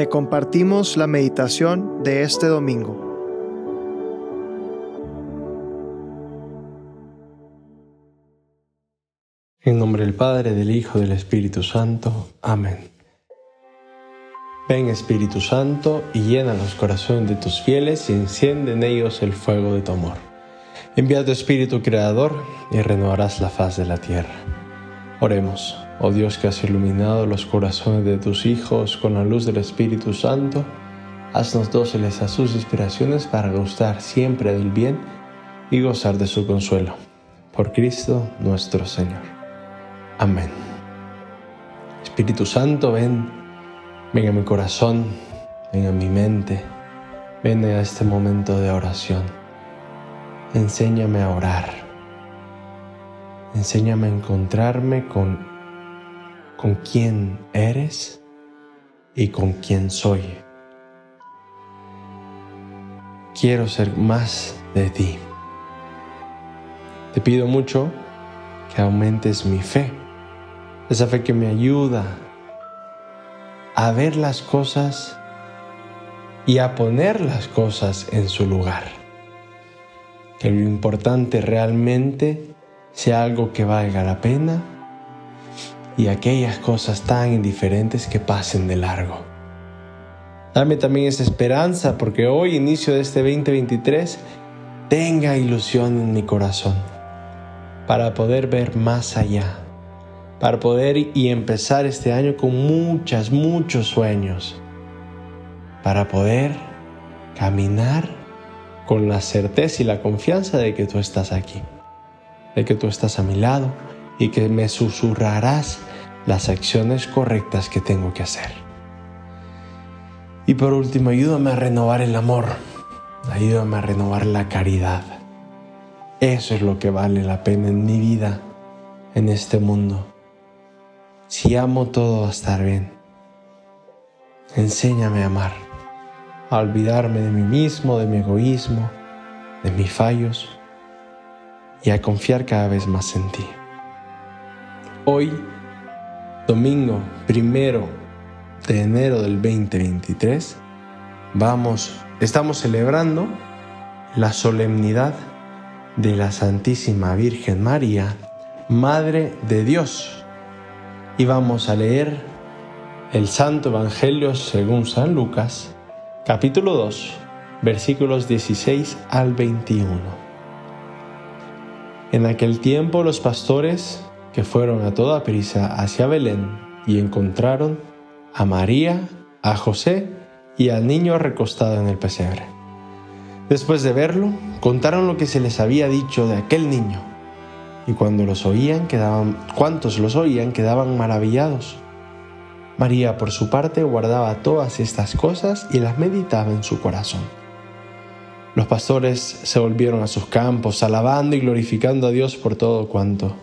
Te compartimos la meditación de este domingo. En nombre del Padre, del Hijo, del Espíritu Santo. Amén. Ven Espíritu Santo y llena los corazones de tus fieles y enciende en ellos el fuego de tu amor. Envía tu Espíritu Creador y renovarás la faz de la tierra. Oremos, oh Dios que has iluminado los corazones de tus hijos con la luz del Espíritu Santo, haznos dóciles a sus inspiraciones para gustar siempre del bien y gozar de su consuelo. Por Cristo nuestro Señor. Amén. Espíritu Santo, ven, ven a mi corazón, ven a mi mente, ven a este momento de oración. Enséñame a orar. Enséñame a encontrarme con, con quién eres y con quién soy. Quiero ser más de ti. Te pido mucho que aumentes mi fe esa fe que me ayuda a ver las cosas y a poner las cosas en su lugar. Que lo importante realmente sea algo que valga la pena y aquellas cosas tan indiferentes que pasen de largo. Dame también esa esperanza porque hoy, inicio de este 2023, tenga ilusión en mi corazón para poder ver más allá para poder y empezar este año con muchas, muchos sueños, para poder caminar con la certeza y la confianza de que tú estás aquí, de que tú estás a mi lado y que me susurrarás las acciones correctas que tengo que hacer. Y por último, ayúdame a renovar el amor, ayúdame a renovar la caridad. Eso es lo que vale la pena en mi vida, en este mundo. Si amo todo va a estar bien. Enséñame a amar, a olvidarme de mí mismo, de mi egoísmo, de mis fallos y a confiar cada vez más en ti. Hoy, domingo primero de enero del 2023, vamos, estamos celebrando la solemnidad de la Santísima Virgen María, Madre de Dios y vamos a leer el Santo Evangelio según San Lucas, capítulo 2, versículos 16 al 21. En aquel tiempo los pastores que fueron a toda prisa hacia Belén y encontraron a María, a José y al niño recostado en el pesebre. Después de verlo, contaron lo que se les había dicho de aquel niño y cuando los oían quedaban, cuantos los oían quedaban maravillados. María, por su parte, guardaba todas estas cosas y las meditaba en su corazón. Los pastores se volvieron a sus campos, alabando y glorificando a Dios por todo cuanto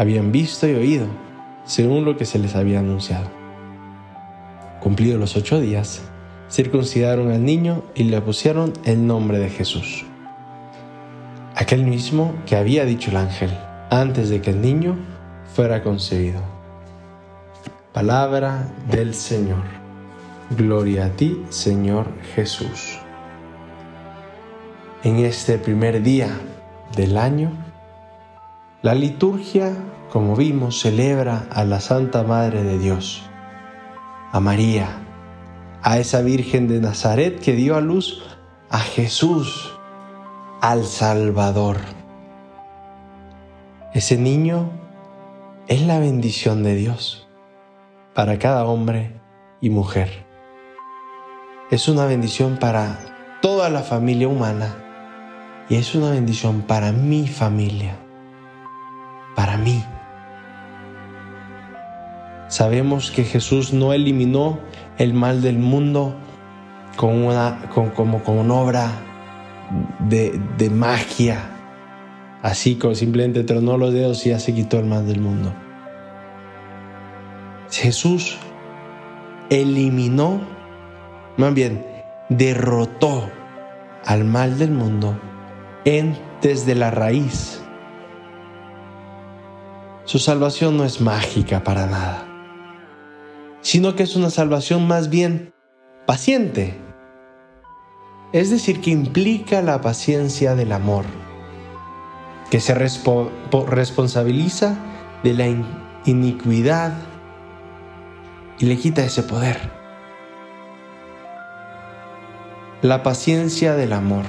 habían visto y oído, según lo que se les había anunciado. Cumplidos los ocho días, circuncidaron al niño y le pusieron el nombre de Jesús, aquel mismo que había dicho el ángel antes de que el niño fuera concebido. Palabra del Señor. Gloria a ti, Señor Jesús. En este primer día del año, la liturgia, como vimos, celebra a la Santa Madre de Dios, a María, a esa Virgen de Nazaret que dio a luz a Jesús, al Salvador. Ese niño es la bendición de Dios para cada hombre y mujer. Es una bendición para toda la familia humana y es una bendición para mi familia, para mí. Sabemos que Jesús no eliminó el mal del mundo con una, como con una obra de, de magia, Así como simplemente tronó los dedos y ya se quitó el mal del mundo. Jesús eliminó, más bien, derrotó al mal del mundo en, desde la raíz. Su salvación no es mágica para nada, sino que es una salvación más bien paciente. Es decir, que implica la paciencia del amor, que se responsabiliza de la iniquidad y le quita ese poder. La paciencia del amor.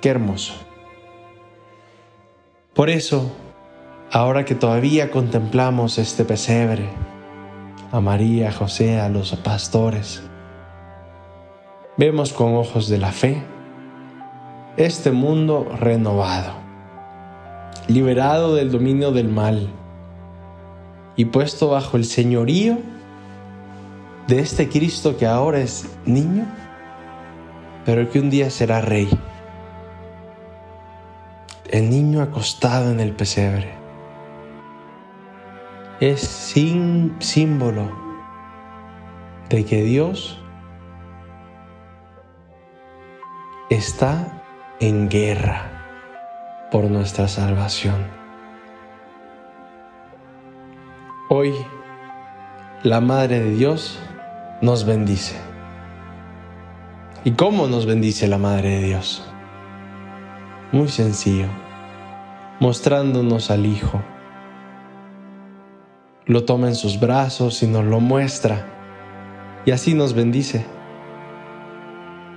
Qué hermoso. Por eso, ahora que todavía contemplamos este pesebre, a María, a José, a los pastores, vemos con ojos de la fe este mundo renovado, liberado del dominio del mal y puesto bajo el señorío de este Cristo que ahora es niño, pero que un día será rey. El niño acostado en el pesebre es símbolo de que Dios está en guerra por nuestra salvación. Hoy la Madre de Dios nos bendice. ¿Y cómo nos bendice la Madre de Dios? Muy sencillo, mostrándonos al Hijo lo toma en sus brazos y nos lo muestra. Y así nos bendice.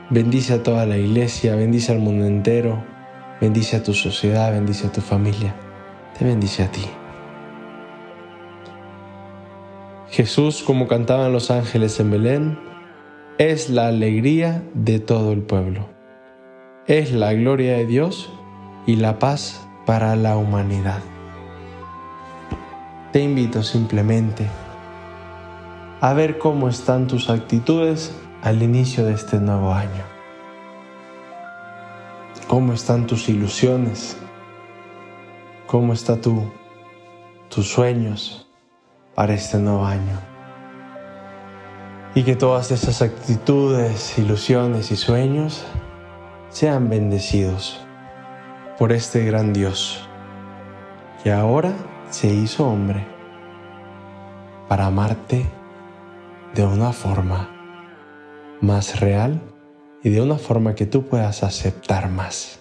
Bendice a toda la iglesia, bendice al mundo entero, bendice a tu sociedad, bendice a tu familia, te bendice a ti. Jesús, como cantaban los ángeles en Belén, es la alegría de todo el pueblo. Es la gloria de Dios y la paz para la humanidad te invito simplemente a ver cómo están tus actitudes al inicio de este nuevo año. ¿Cómo están tus ilusiones? ¿Cómo están tu, tus sueños para este nuevo año? Y que todas esas actitudes, ilusiones y sueños sean bendecidos por este gran Dios que ahora se hizo hombre para amarte de una forma más real y de una forma que tú puedas aceptar más.